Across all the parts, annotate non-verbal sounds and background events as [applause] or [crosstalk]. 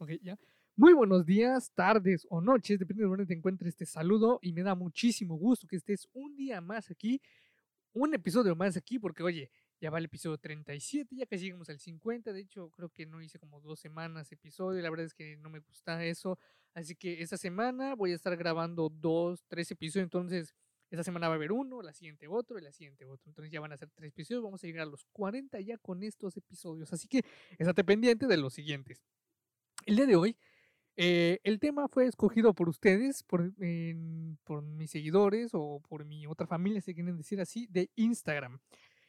Ok, ya. Muy buenos días, tardes o noches, depende de dónde te encuentres. Te saludo y me da muchísimo gusto que estés un día más aquí, un episodio más aquí, porque oye, ya va el episodio 37, ya casi llegamos al 50. De hecho, creo que no hice como dos semanas episodio. La verdad es que no me gusta eso. Así que esta semana voy a estar grabando dos, tres episodios. Entonces, esta semana va a haber uno, la siguiente otro y la siguiente otro. Entonces ya van a ser tres episodios. Vamos a llegar a los 40 ya con estos episodios. Así que estate pendiente de los siguientes. El día de hoy, eh, el tema fue escogido por ustedes, por, por mis seguidores o por mi otra familia, si quieren decir así, de Instagram.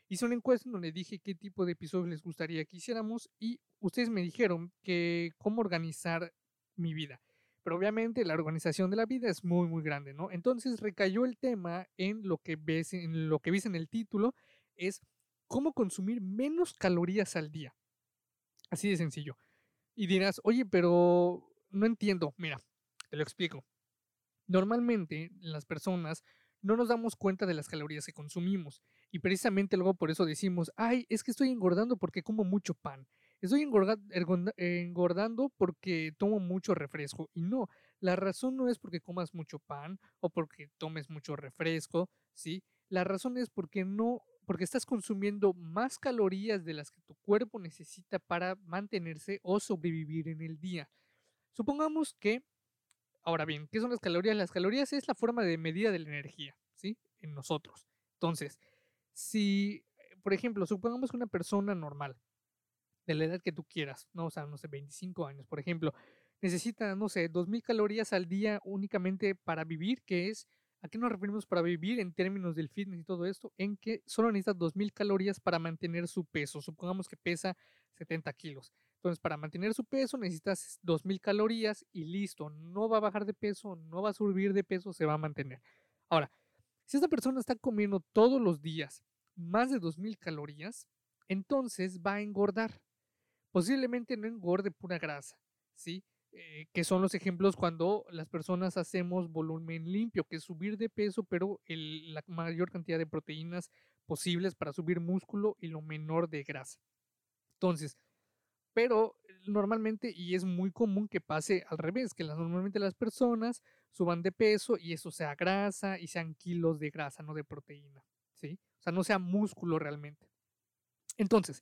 Hice una encuesta en donde dije qué tipo de episodios les gustaría que hiciéramos y ustedes me dijeron que cómo organizar mi vida. Pero obviamente la organización de la vida es muy muy grande, ¿no? Entonces recayó el tema en lo que ves en lo que ves en el título es cómo consumir menos calorías al día. Así de sencillo. Y dirás, oye, pero no entiendo. Mira, te lo explico. Normalmente las personas no nos damos cuenta de las calorías que consumimos. Y precisamente luego por eso decimos, ay, es que estoy engordando porque como mucho pan. Estoy engordando porque tomo mucho refresco. Y no, la razón no es porque comas mucho pan o porque tomes mucho refresco, ¿sí? La razón es porque no porque estás consumiendo más calorías de las que tu cuerpo necesita para mantenerse o sobrevivir en el día. Supongamos que, ahora bien, ¿qué son las calorías? Las calorías es la forma de medida de la energía, ¿sí? En nosotros. Entonces, si, por ejemplo, supongamos que una persona normal, de la edad que tú quieras, ¿no? O sea, no sé, 25 años, por ejemplo, necesita, no sé, 2.000 calorías al día únicamente para vivir, que es ¿A qué nos referimos para vivir en términos del fitness y todo esto? En que solo necesita 2.000 calorías para mantener su peso. Supongamos que pesa 70 kilos. Entonces, para mantener su peso necesitas 2.000 calorías y listo. No va a bajar de peso, no va a subir de peso, se va a mantener. Ahora, si esta persona está comiendo todos los días más de 2.000 calorías, entonces va a engordar. Posiblemente no engorde pura grasa, ¿sí? Eh, que son los ejemplos cuando las personas hacemos volumen limpio, que es subir de peso, pero la mayor cantidad de proteínas posibles para subir músculo y lo menor de grasa. Entonces, pero normalmente, y es muy común que pase al revés, que normalmente las personas suban de peso y eso sea grasa y sean kilos de grasa, no de proteína, ¿sí? O sea, no sea músculo realmente. Entonces,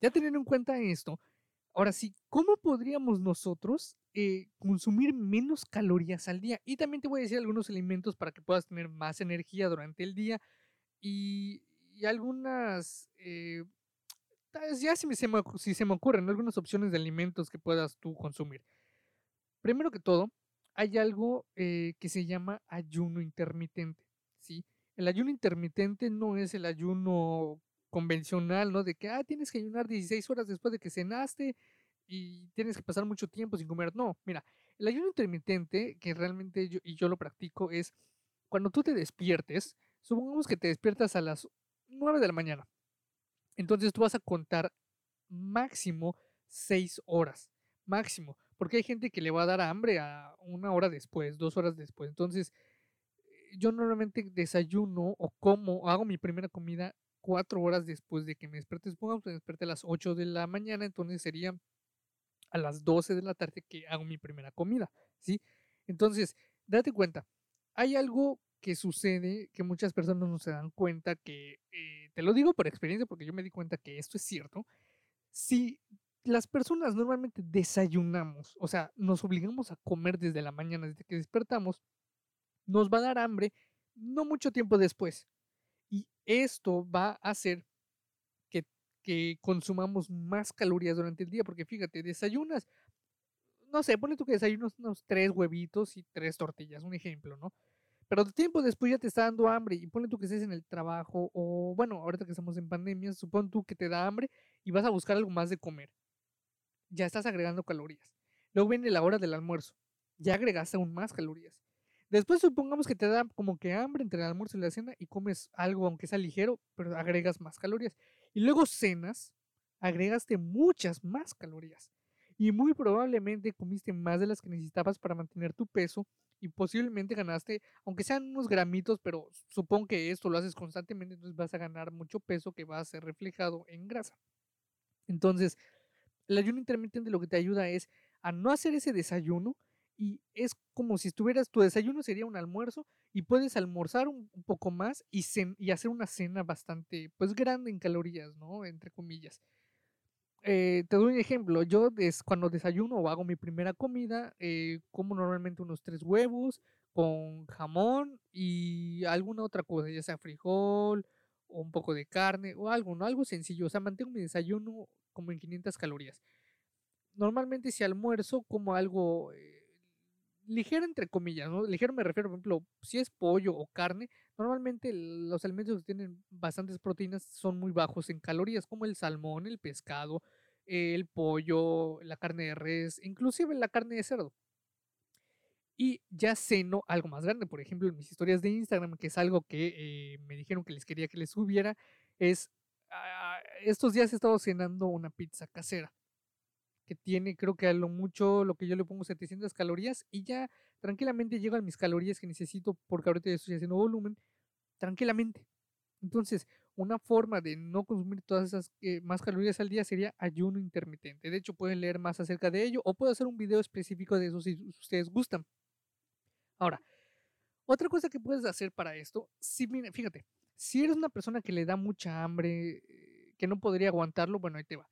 ya teniendo en cuenta esto, ahora sí, ¿cómo podríamos nosotros eh, consumir menos calorías al día. Y también te voy a decir algunos alimentos para que puedas tener más energía durante el día y, algunas, eh, ya se me, si se me ocurren algunas opciones de alimentos que puedas tú consumir. Primero que todo, hay algo eh, que se llama ayuno intermitente. ¿sí? El ayuno intermitente no es el ayuno convencional, ¿no? De que, ah, tienes que ayunar 16 horas después de que cenaste y tienes que pasar mucho tiempo sin comer. No, mira, el ayuno intermitente, que realmente yo, y yo lo practico, es cuando tú te despiertes, supongamos que te despiertas a las 9 de la mañana. Entonces tú vas a contar máximo 6 horas. Máximo. Porque hay gente que le va a dar hambre a una hora después, dos horas después. Entonces, yo normalmente desayuno o como, hago mi primera comida cuatro horas después de que me despierte. Supongamos que me despierte a las 8 de la mañana, entonces sería a las 12 de la tarde que hago mi primera comida, ¿sí? Entonces, date cuenta, hay algo que sucede que muchas personas no se dan cuenta que, eh, te lo digo por experiencia porque yo me di cuenta que esto es cierto, si las personas normalmente desayunamos, o sea, nos obligamos a comer desde la mañana, desde que despertamos, nos va a dar hambre no mucho tiempo después. Esto va a hacer que consumamos más calorías durante el día, porque fíjate, desayunas, no sé, ponle tú que desayunas unos tres huevitos y tres tortillas, un ejemplo, ¿no? Pero de tiempo después ya te está dando hambre y ponle tú que estés en el trabajo o, bueno, ahorita que estamos en pandemia, supón tú que te da hambre y vas a buscar algo más de comer. Ya estás agregando calorías. Luego viene la hora del almuerzo. Ya agregaste aún más calorías. Después supongamos que te da como que hambre entre el almuerzo y la cena y comes algo aunque sea ligero, pero agregas más calorías. Y luego cenas, agregaste muchas más calorías. Y muy probablemente comiste más de las que necesitabas para mantener tu peso y posiblemente ganaste, aunque sean unos gramitos, pero supongo que esto lo haces constantemente, entonces vas a ganar mucho peso que va a ser reflejado en grasa. Entonces, el ayuno intermitente lo que te ayuda es a no hacer ese desayuno y es como si estuvieras, tu desayuno sería un almuerzo y puedes almorzar un, poco más y, y, hacer una cena bastante, pues grande en calorías, ¿no? Entre comillas. Eh, te doy un ejemplo, yo cuando desayuno o hago mi primera comida, eh, como normalmente unos tres huevos con jamón y alguna otra cosa, ya sea frijol o un poco de carne o algo, ¿no? Algo sencillo, o sea, mantengo mi desayuno como en 500 calorías. Normalmente si almuerzo como algo... Eh, ligero entre comillas. Ligero me refiero, por ejemplo, si es pollo o carne, normalmente los alimentos que tienen bastantes proteínas son muy bajos en calorías, como el salmón, el pescado, el pollo, la carne de res, inclusive la carne de cerdo. Y ya ceno algo más grande, por ejemplo, en mis historias de Instagram, que es algo que eh, me dijeron que les quería que les subiera, es, ah, estos días he estado cenando una pizza casera que tiene, creo que a lo mucho, lo que yo le pongo 700 calorías y ya tranquilamente llego a mis calorías que necesito porque ahorita ya estoy haciendo volumen, tranquilamente. Entonces, una forma de no consumir todas esas eh, más calorías al día sería ayuno intermitente. De hecho, pueden leer más acerca de ello o puedo hacer un video específico de eso si ustedes gustan. Ahora, otra cosa que puedes hacer para esto, si, fíjate, si eres una persona que le da mucha hambre, eh, que no podría aguantarlo, bueno, ahí te va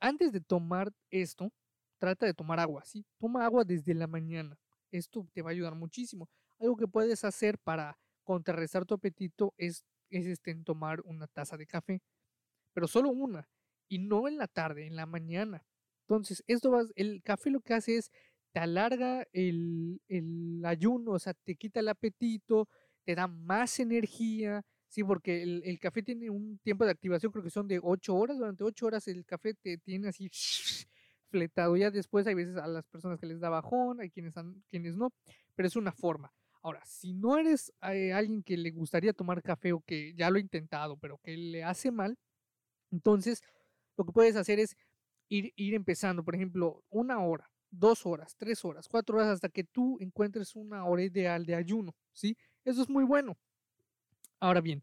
antes de tomar esto, trata de tomar agua, ¿sí? Toma agua desde la mañana. Esto te va a ayudar muchísimo. Algo que puedes hacer para contrarrestar tu apetito es, es este, tomar una taza de café, pero solo una, y no en la tarde, en la mañana. Entonces, esto va, el café lo que hace es te alarga el, el ayuno, o sea, te quita el apetito, te da más energía, Sí, porque el, café tiene un tiempo de activación, creo que son de 8 horas. Durante 8 horas el café te tiene así fletado. Ya después hay veces a las personas que les da bajón, hay quienes, quienes no, pero es una forma. Ahora, si no eres eh, alguien que le gustaría tomar café o que ya lo ha intentado, pero que le hace mal, entonces lo que puedes hacer es ir, ir empezando, por ejemplo, una hora, dos horas, tres horas, cuatro horas, hasta que tú encuentres una hora ideal de ayuno, ¿sí? Eso es muy bueno. Ahora bien,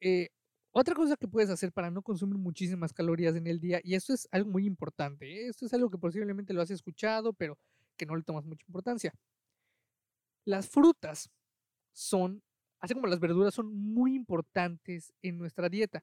eh, otra cosa que puedes hacer para no consumir muchísimas calorías en el día, y esto es algo muy importante, ¿eh? esto es algo que posiblemente lo has escuchado, pero que no le tomas mucha importancia. Las frutas son, así como las verduras, son muy importantes en nuestra dieta.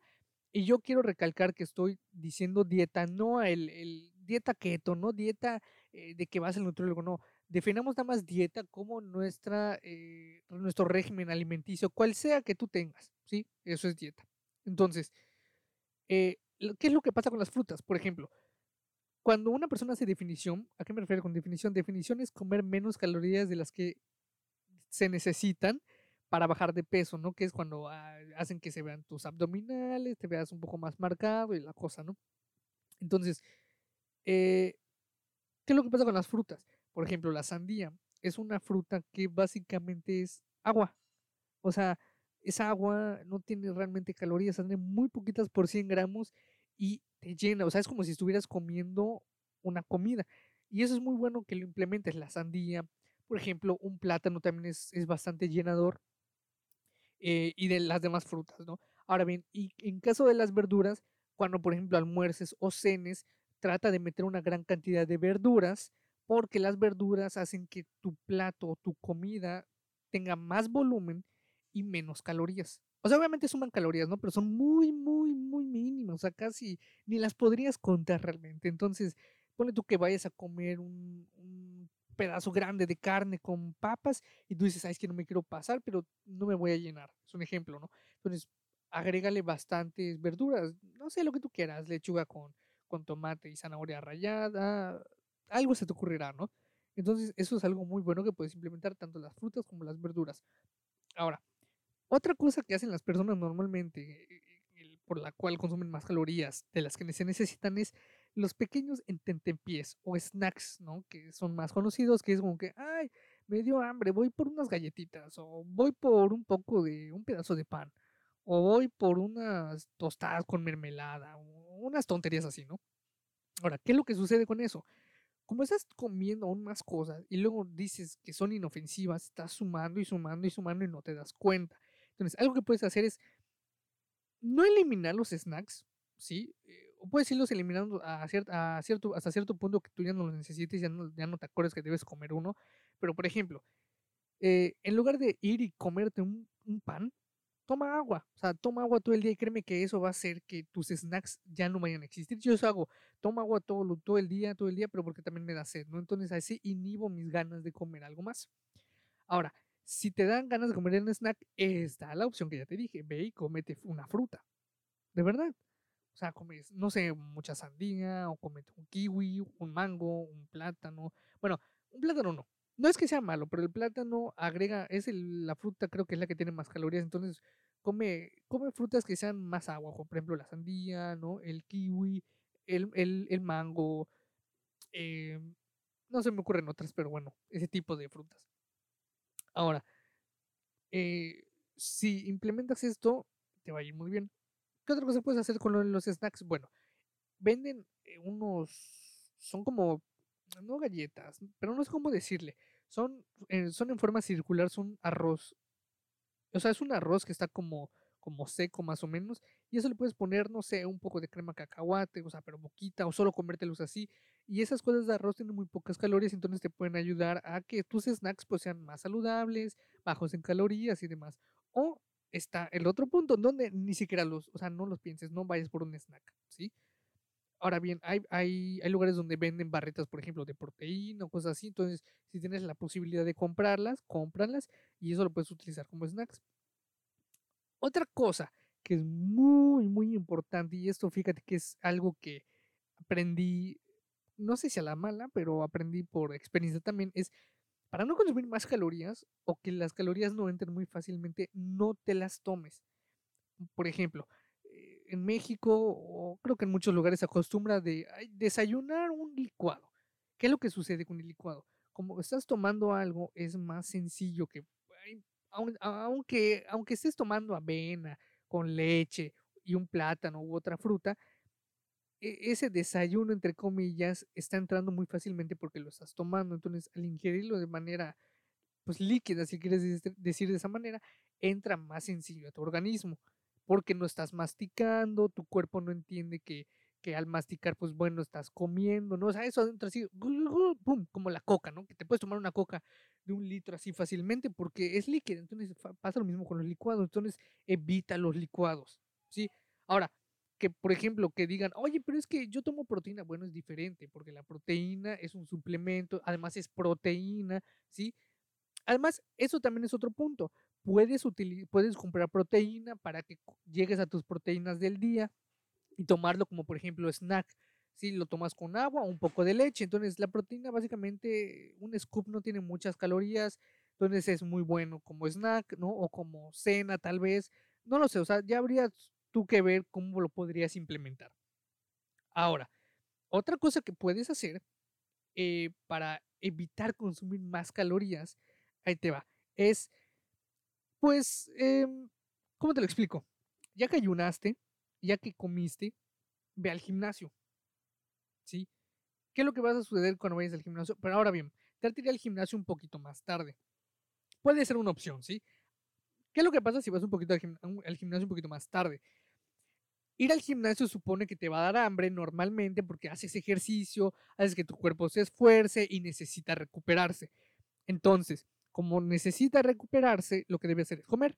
Y yo quiero recalcar que estoy diciendo dieta, no el, dieta keto, no dieta eh, de que vas al nutriólogo, no definamos nada más dieta como nuestra, eh, nuestro régimen alimenticio, cual sea que tú tengas, ¿sí? Eso es dieta. Entonces, eh, ¿qué es lo que pasa con las frutas? Por ejemplo, cuando una persona hace definición, ¿a qué me refiero con definición? Definición es comer menos calorías de las que se necesitan para bajar de peso, ¿no? Que es cuando ah, hacen que se vean tus abdominales, te veas un poco más marcado y la cosa, ¿no? Entonces, eh, ¿qué es lo que pasa con las frutas? Por ejemplo, la sandía es una fruta que básicamente es agua. O sea, esa agua no tiene realmente calorías, tiene muy poquitas por 100 gramos y te llena. O sea, es como si estuvieras comiendo una comida. Y eso es muy bueno que lo implementes. La sandía, por ejemplo, un plátano también es, bastante llenador. Eh, y de las demás frutas, ¿no? Ahora bien, y en caso de las verduras, cuando por ejemplo almuerces o cenes, trata de meter una gran cantidad de verduras porque las verduras hacen que tu plato o tu comida tenga más volumen y menos calorías. O sea, obviamente suman calorías, ¿no? Pero son muy, muy, muy mínimas. O sea, casi ni las podrías contar realmente. Entonces, pone tú que vayas a comer un, pedazo grande de carne con papas y tú dices, ay, es que no me quiero pasar, pero no me voy a llenar. Es un ejemplo, ¿no? Entonces, agrégale bastantes verduras. No sé lo que tú quieras. Lechuga con, con tomate y zanahoria rallada, algo se te ocurrirá, ¿no? Entonces, eso es algo muy bueno que puedes implementar tanto las frutas como las verduras. Ahora, otra cosa que hacen las personas normalmente, eh, por la cual consumen más calorías de las que se necesitan, es los pequeños ententempiés o snacks, ¿no? Que son más conocidos, que es como que, ay, me dio hambre, voy por unas galletitas, o voy por un poco de, un pedazo de pan, o voy por unas tostadas con mermelada, o unas tonterías así, ¿no? Ahora, ¿qué es lo que sucede con eso? Como estás comiendo aún más cosas y luego dices que son inofensivas, estás sumando y sumando y sumando y no te das cuenta. Entonces, algo que puedes hacer es no eliminar los snacks, ¿sí? Eh, o puedes irlos eliminando a a cierto, hasta cierto punto que tú ya no los necesites, ya no, ya no te acuerdas que debes comer uno. Pero, por ejemplo, eh, en lugar de ir y comerte un, un pan, toma agua. O sea, toma agua todo el día y créeme que eso va a hacer que tus snacks ya no vayan a existir. Yo eso hago, toma agua todo, el día, todo el día, pero porque también me da sed, ¿no? Entonces así inhibo mis ganas de comer algo más. Ahora, si te dan ganas de comer un snack, está la opción que ya te dije, ve y cómete una fruta. De verdad. O sea, comes, no sé, mucha sandía, o comete un kiwi, un mango, un plátano. Bueno, un plátano no. No es que sea malo, pero el plátano agrega, es la fruta, creo que es la que tiene más calorías. Entonces, come, come frutas que sean más agua, por ejemplo, la sandía, ¿no? El kiwi, el, el, mango. Eh, no se me ocurren otras, pero bueno, ese tipo de frutas. Ahora, eh, si implementas esto, te va a ir muy bien. ¿Qué otra cosa puedes hacer con los snacks? Bueno, venden eh, unos, son como, no galletas, pero no es como decirle, son, son en forma circular, son arroz o sea, es un arroz que está como, como seco más o menos. Y eso le puedes poner, no sé, un poco de crema cacahuate, o sea, pero poquita, o solo comértelos así. Y esas cosas de arroz tienen muy pocas calorías, entonces te pueden ayudar a que tus snacks pues sean más saludables, bajos en calorías y demás. O está el otro punto, donde ni siquiera los, o sea, no los pienses, no vayas por un snack, ¿sí? Ahora bien, hay, hay, hay lugares donde venden barretas, por ejemplo, de proteína o cosas así. Entonces, si tienes la posibilidad de comprarlas, cómpralas y eso lo puedes utilizar como snacks. Otra cosa que es muy, muy importante, y esto fíjate que es algo que aprendí, no sé si a la mala, pero aprendí por experiencia también, es para no consumir más calorías o que las calorías no entren muy fácilmente, no te las tomes. Por ejemplo, en México, o creo que en muchos lugares se acostumbra de desayunar un licuado. ¿Qué es lo que sucede con el licuado? Como estás tomando algo, es más sencillo que, aunque, aunque estés tomando avena con leche y un plátano u otra fruta, e, ese desayuno, entre comillas, está entrando muy fácilmente porque lo estás tomando. Entonces, al ingerirlo de manera pues líquida, si quieres decir de esa manera, entra más sencillo a tu organismo porque no estás masticando, tu cuerpo no entiende que, que al masticar, pues bueno, estás comiendo, ¿no? O sea, eso adentro así, pum, como la coca, ¿no? Que te puedes tomar una coca de un litro así fácilmente porque es líquida. Entonces pasa lo mismo con los licuados. Entonces evita los licuados, ¿sí? Ahora, que por ejemplo, que digan, oye, pero es que yo tomo proteína. Bueno, es diferente porque la proteína es un suplemento, además es proteína, ¿sí? Además, eso también es otro punto puedes, puedes comprar proteína para que llegues a tus proteínas del día y tomarlo como por ejemplo snack. Si lo tomas con agua o un poco de leche. Entonces la proteína básicamente, un scoop no tiene muchas calorías. Entonces es muy bueno como snack, ¿no? O como cena tal vez. No lo sé, o sea, ya habría tú que ver cómo lo podrías implementar. Ahora, otra cosa que puedes hacer eh, para evitar consumir más calorías, ahí te va, es pues, em, ¿cómo te lo explico? Ya que ayunaste, ya que comiste, ve al gimnasio. ¿Sí? ¿Qué es lo que va a suceder cuando vayas al gimnasio? Pero ahora bien, trate de ir al gimnasio un poquito más tarde. Puede ser una opción, ¿sí? ¿Qué es lo que pasa si vas un poquito al, gimnasio un poquito más tarde? Ir al gimnasio supone que te va a dar hambre normalmente porque haces ejercicio, haces que tu cuerpo se esfuerce y necesita recuperarse. Entonces, como necesita recuperarse, lo que debe hacer es comer.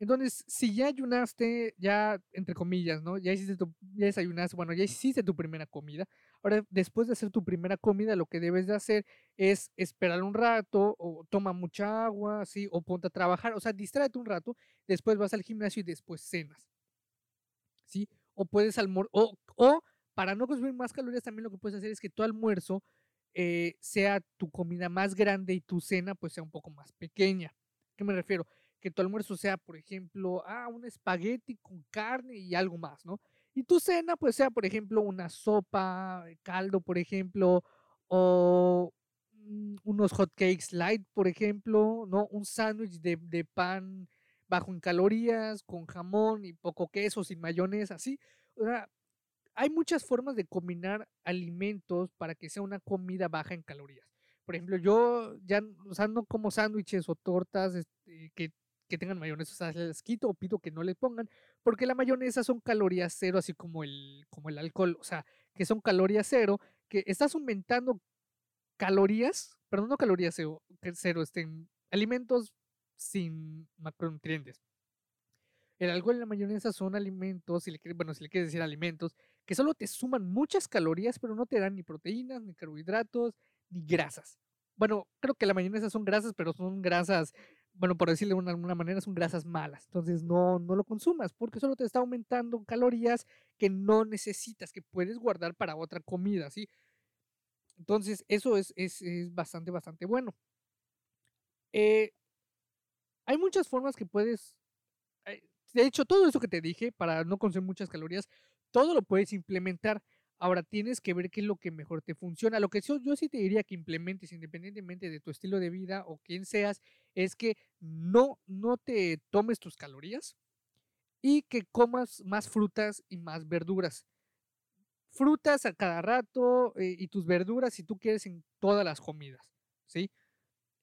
Entonces, si ya ayunaste, ya entre comillas, ¿no? Ya hiciste tu, ya desayunaste, bueno, ya hiciste tu primera comida. Ahora, después de hacer tu primera comida, lo que debes de hacer es esperar un rato, o toma mucha agua, ¿sí? O ponte a trabajar, o sea, distráete un rato, después vas al gimnasio y después cenas, ¿sí? O puedes almorzar, o, o para no consumir más calorías, también lo que puedes hacer es que tu almuerzo eh, sea tu comida más grande y tu cena pues sea un poco más pequeña. ¿Qué me refiero? Que tu almuerzo sea, por ejemplo, ah, un espagueti con carne y algo más, ¿no? Y tu cena pues sea, por ejemplo, una sopa, eh, caldo, por ejemplo, o mm, unos hot cakes light, por ejemplo, ¿no? Un sándwich de, de pan bajo en calorías, con jamón y poco queso, sin mayonesa, así. O sea, hay muchas formas de combinar alimentos para que sea una comida baja en calorías. Por ejemplo, yo ya, o no como sándwiches o tortas este, que, que tengan mayonesa, o sea, les quito o pido que no le pongan, porque la mayonesa son calorías cero, así como el, como el alcohol, o sea, que son calorías cero, que estás aumentando calorías, perdón, no calorías cero, cero estén alimentos sin macronutrientes. El alcohol y la mayonesa son alimentos, si le, bueno, si le quieres decir alimentos, que solo te suman muchas calorías, pero no te dan ni proteínas, ni carbohidratos, ni grasas. Bueno, creo que la mayonesa son grasas, pero son grasas, bueno, por decirlo de alguna manera, son grasas malas. Entonces no, no lo consumas porque solo te está aumentando calorías que no necesitas, que puedes guardar para otra comida, ¿sí? Entonces, eso es, es, es bastante, bastante bueno. Eh, hay muchas formas que puedes eh, de hecho, todo eso que te dije, para no consumir muchas calorías, todo lo puedes implementar. Ahora tienes que ver qué es lo que mejor te funciona. Lo que yo, yo sí te diría que implementes, independientemente de tu estilo de vida o quién seas, es que no, no te tomes tus calorías y que comas más frutas y más verduras. Frutas a cada rato eh, y tus verduras si tú quieres en todas las comidas, ¿sí?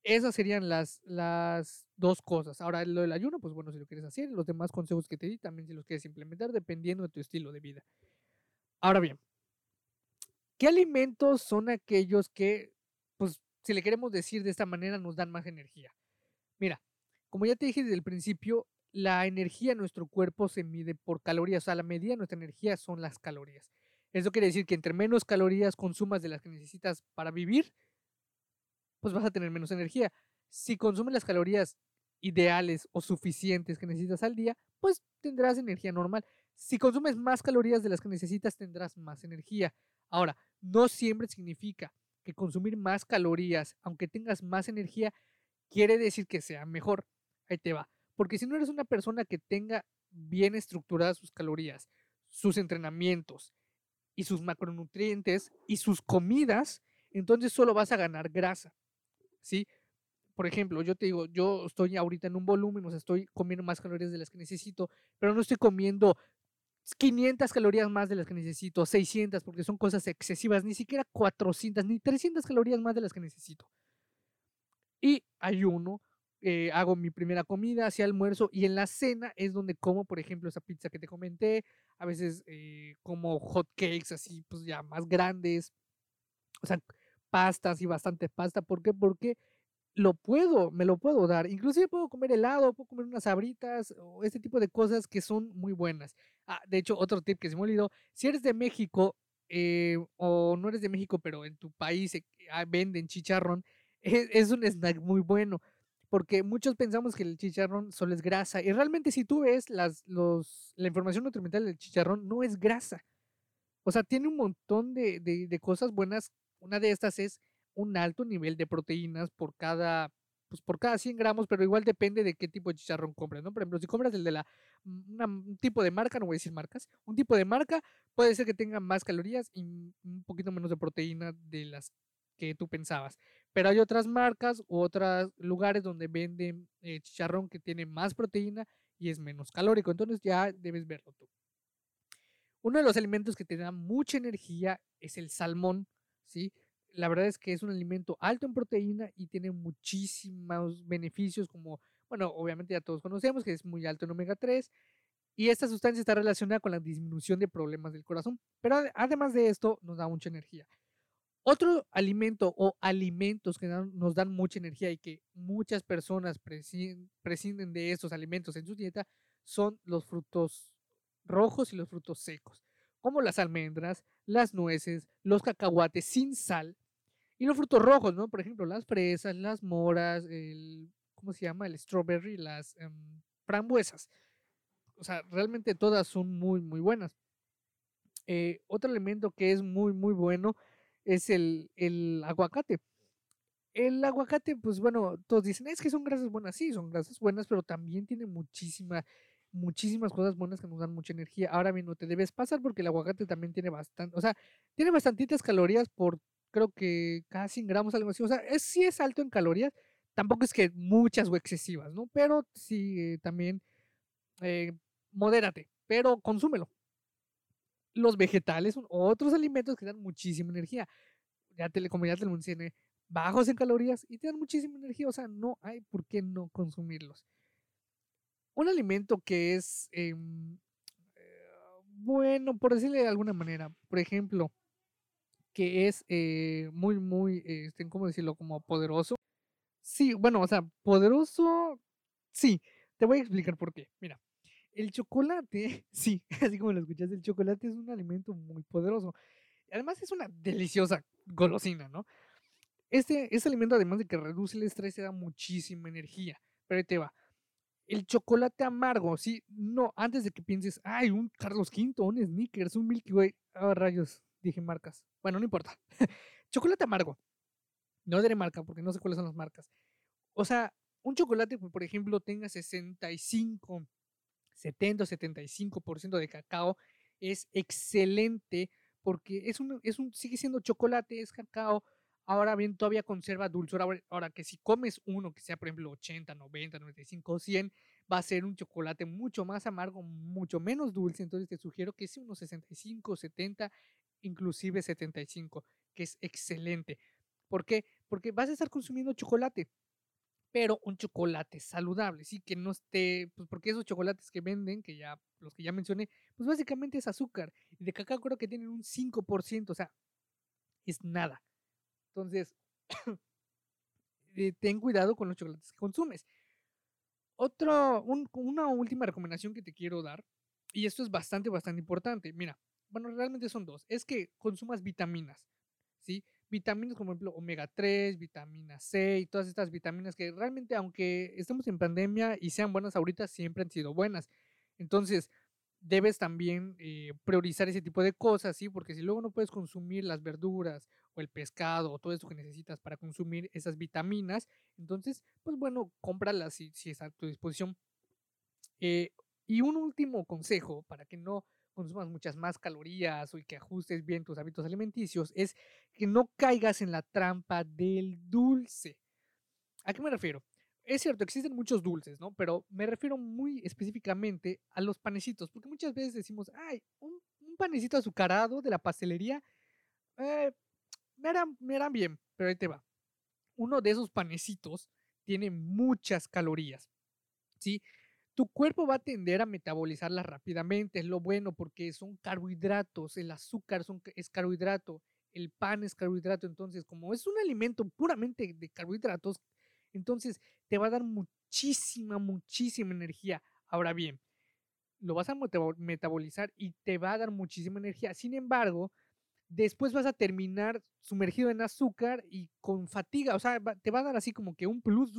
Esas serían las, las dos cosas. Ahora, lo del ayuno, pues bueno, si lo quieres hacer, los demás consejos que te di también si los quieres implementar, dependiendo de tu estilo de vida. Ahora bien, ¿qué alimentos son aquellos que, pues, si le queremos decir de esta manera, nos dan más energía? Mira, como ya te dije desde el principio, la energía en nuestro cuerpo se mide por calorías, o sea, la medida de nuestra energía son las calorías. Eso quiere decir que entre menos calorías consumas de las que necesitas para vivir, pues vas a tener menos energía. Si consumes las calorías ideales o suficientes que necesitas al día, pues tendrás energía normal. Si consumes más calorías de las que necesitas, tendrás más energía. Ahora, no siempre significa que consumir más calorías, aunque tengas más energía, quiere decir que sea mejor. Ahí te va. Porque si no eres una persona que tenga bien estructuradas sus calorías, sus entrenamientos y sus macronutrientes y sus comidas, entonces solo vas a ganar grasa. ¿Sí? Por ejemplo, yo te digo, yo estoy ahorita en un volumen, o sea, estoy comiendo más calorías de las que necesito, pero no estoy comiendo 500 calorías más de las que necesito, 600, porque son cosas excesivas, ni siquiera 400, ni 300 calorías más de las que necesito. Y ayuno, eh, hago mi primera comida, hacia almuerzo, y en la cena es donde como, por ejemplo, esa pizza que te comenté, a veces eh, como hot cakes así, pues ya más grandes, o sea, pastas y bastante pasta. ¿Por qué? Porque lo puedo, me lo puedo dar. Inclusive puedo comer helado, puedo comer unas sabritas o este tipo de cosas que son muy buenas. Ah, de hecho, otro tip que se me olvidó, si eres de México eh, o no eres de México, pero en tu país ah, venden chicharrón, es, [laughs] es, un snack muy bueno. Porque muchos pensamos que el chicharrón solo es grasa. Y realmente si tú ves las, los, la información nutrimental del chicharrón, no es grasa. O sea, tiene un montón de, de, de cosas buenas una de estas es un alto nivel de proteínas por cada, pues por cada 100 gramos, pero igual depende de qué tipo de chicharrón compras, ¿no? Por ejemplo, si compras el de la, mm, un tipo de marca, no voy a decir marcas, un tipo de marca puede ser que tenga más calorías y un poquito menos de proteína de las que tú pensabas. Pero hay otras marcas u otros lugares donde venden eh, chicharrón que tiene más proteína y es menos calórico. Entonces ya debes verlo tú. Uno de los alimentos que te da mucha energía es el salmón. ¿Sí? La verdad es que es un alimento alto en proteína y tiene muchísimos beneficios como, bueno, obviamente ya todos conocemos que es muy alto en omega 3 y esta sustancia está relacionada con la disminución de problemas del corazón, pero además de esto nos da mucha energía. Otro alimento o alimentos que nos dan mucha energía y que muchas personas prescinden de estos alimentos en su dieta son los frutos rojos y los frutos secos como las almendras, las nueces, los cacahuates sin sal y los frutos rojos, ¿no? Por ejemplo, las fresas, las moras, el, ¿cómo se llama? El strawberry, las em, frambuesas. O sea, realmente todas son muy, muy buenas. Eh, otro elemento que es muy, muy bueno es el, el aguacate. El aguacate, pues bueno, todos dicen, es que son grasas buenas, sí, son grasas buenas, pero también tiene muchísima muchísimas cosas buenas que nos dan mucha energía. Ahora bien, no te debes pasar porque el aguacate también tiene bastante, o sea, tiene bastantitas calorías por, creo que cada 100 gramos, algo así. O sea, es, sí es alto en calorías, tampoco es que muchas o excesivas, ¿no? Pero sí, eh, también eh, modérate, pero consúmelo. Los vegetales son otros alimentos que dan muchísima energía. Ya te, como ya te lo mencioné, bajos en calorías y te dan muchísima energía. O sea, no hay por qué no consumirlos. Un alimento que es, em, eh, bueno, por decirle de alguna manera, por ejemplo, que es eh, muy, muy, este, ¿cómo decirlo? Como poderoso. Sí, bueno, o sea, poderoso, sí. Te voy a explicar por qué. Mira, el chocolate, [laughs] sí, así como lo escuchas, el chocolate es un alimento muy poderoso. Además es una deliciosa golosina, ¿no? Este, este alimento, además de que reduce el estrés, te da muchísima energía. Pero ahí te va. El chocolate amargo, sí, no, antes de que pienses, ay, un Carlos V, un Snickers, un Milky Way, ah, rayos, dije marcas. Bueno, no importa. [laughs] chocolate amargo. No diré marca porque no sé cuáles son las marcas. O sea, un chocolate, por ejemplo, tenga 65, 70 o 75% de cacao, es excelente porque es un, es un, sigue siendo chocolate, es cacao. Ahora bien, todavía conserva dulzura. Ahora que si comes uno que sea, por ejemplo, 80, 90, 95, 100, va a ser un chocolate mucho más amargo, mucho menos dulce. Entonces te sugiero que sea unos 65, 70, inclusive 75, que es excelente. ¿Por qué? Porque vas a estar consumiendo chocolate, pero un chocolate saludable, sí, que no esté, pues porque esos chocolates que venden, que ya, los que ya mencioné, pues básicamente es azúcar. Y de cacao creo que tienen un 5%, o sea, es nada. Entonces, [coughs] eh, ten cuidado con los chocolates que consumes. Otro, una última recomendación que te quiero dar, y esto es bastante, bastante importante. Mira, bueno, realmente son dos. Es que consumas vitaminas, ¿sí? Vitaminas como, por ejemplo, omega 3, vitamina C y todas estas vitaminas que realmente, aunque estemos en pandemia y sean buenas ahorita, siempre han sido buenas. Entonces, debes también eh, priorizar ese tipo de cosas, ¿sí? Porque si luego no puedes consumir las verduras o el pescado o todo eso que necesitas para consumir esas vitaminas, entonces, pues bueno, cómpralas si, está a tu disposición. Eh, y un último consejo para que no consumas muchas más calorías o que ajustes bien tus hábitos alimenticios es que no caigas en la trampa del dulce. ¿A qué me refiero? Es cierto, existen muchos dulces, ¿no? Pero me refiero muy específicamente a los panecitos, porque muchas veces decimos, ay, un, panecito azucarado de la pastelería, eh, me, harán, me harán bien, pero ahí te va. Uno de esos panecitos tiene muchas calorías, ¿sí? Tu cuerpo va a tender a metabolizarlas rápidamente, es lo bueno porque son carbohidratos, el azúcar es carbohidrato, el pan es carbohidrato, entonces como es un alimento puramente de carbohidratos, entonces te va a dar muchísima, muchísima energía. Ahora bien, lo vas a metabolizar y te va a dar muchísima energía. Sin embargo, después vas a terminar sumergido en azúcar y con fatiga. O sea, te va a dar así como que un plus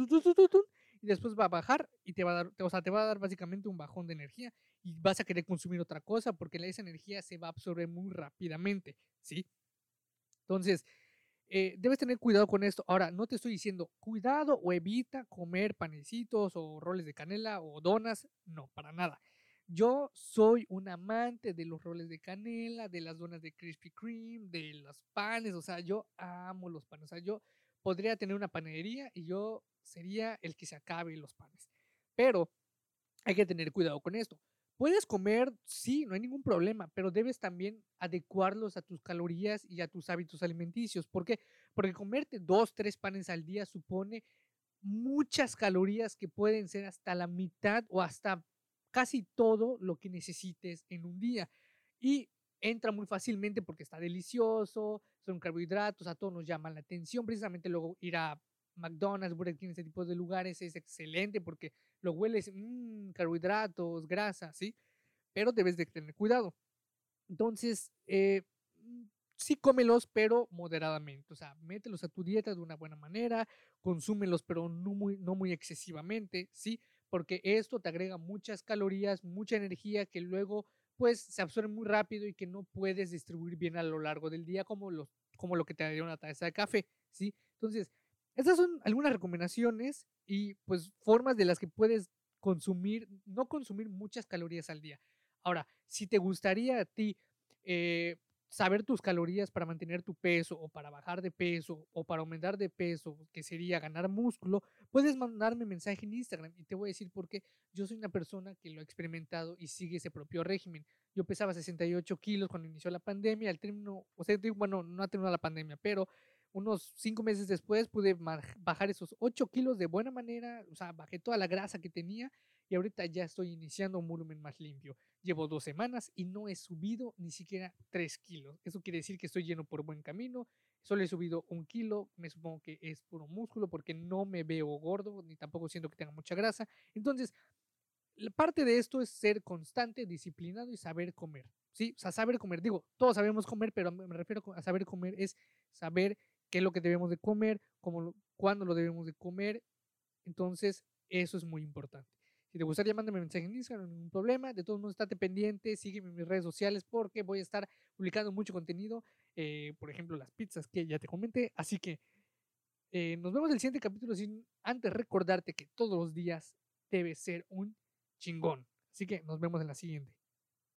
y después va a bajar y te va a dar, o sea, te va a dar básicamente un bajón de energía y vas a querer consumir otra cosa porque esa energía se va a absorber muy rápidamente, ¿sí? Entonces, eh, debes tener cuidado con esto. Ahora, no te estoy diciendo cuidado o evita comer panecitos o roles de canela o donas. No, para nada. Yo soy un amante de los roles de canela, de las donas de Krispy Kreme, de los panes. O sea, yo amo los panes. O sea, yo podría tener una panadería y yo sería el que se acabe los panes. Pero hay que tener cuidado con esto. Puedes comer, sí, no hay ningún problema, pero debes también adecuarlos a tus calorías y a tus hábitos alimenticios. ¿Por qué? Porque comerte dos, tres panes al día supone muchas calorías que pueden ser hasta la mitad o hasta casi todo lo que necesites en un día. Y entra muy fácilmente porque está delicioso, son carbohidratos, a todos nos llaman la atención. Precisamente luego ir a McDonald's, Burger King, ese tipo de lugares es excelente porque lo hueles, mmm, carbohidratos, grasa, ¿sí? Pero debes de tener cuidado. Entonces, eh, mm, sí cómelos, pero moderadamente. O sea, mételos a tu dieta de una buena manera, consúmelos, pero no muy, no muy excesivamente, ¿sí? Porque esto te agrega muchas calorías, mucha energía que luego pues se absorbe muy rápido y que no puedes distribuir bien a lo largo del día como, los, como lo que te daría una taza de café, ¿sí? Entonces, estas son algunas recomendaciones y pues formas de las que puedes consumir, no consumir muchas calorías al día. Ahora, si te gustaría a ti eh, saber tus calorías para mantener tu peso o para bajar de peso o para aumentar de peso, que sería ganar músculo, puedes mandarme mensaje en Instagram y te voy a decir por qué. Yo soy una persona que lo ha experimentado y sigue ese propio régimen. Yo pesaba 68 kilos cuando inició la pandemia, al término, o sea, bueno, no ha terminado la pandemia, pero unos cinco meses después pude bajar esos 8 kilos de buena manera, o sea, bajé toda la grasa que tenía y ahorita ya estoy iniciando un volumen más limpio. Llevo dos semanas y no he subido ni siquiera tres kilos. Eso quiere decir que estoy lleno por buen camino. Solo he subido un kilo, me supongo que es puro músculo porque no me veo gordo ni tampoco siento que tenga mucha grasa. Entonces, parte de esto es ser constante, disciplinado y saber comer. ¿sí? O sea, saber comer. Digo, todos sabemos comer, pero me refiero a saber comer es saber qué es lo que debemos de comer, cómo, cuándo lo debemos de comer. Entonces, eso es muy importante. Si te gustaría, mándame mensaje en Instagram, ningún problema. De todos modos, estate pendiente, sígueme en mis redes sociales porque voy a estar publicando mucho contenido. Eh, por ejemplo, las pizzas que ya te comenté. Así que eh, nos vemos en el siguiente capítulo. Sin antes recordarte que todos los días debe ser un chingón. Así que nos vemos en la siguiente.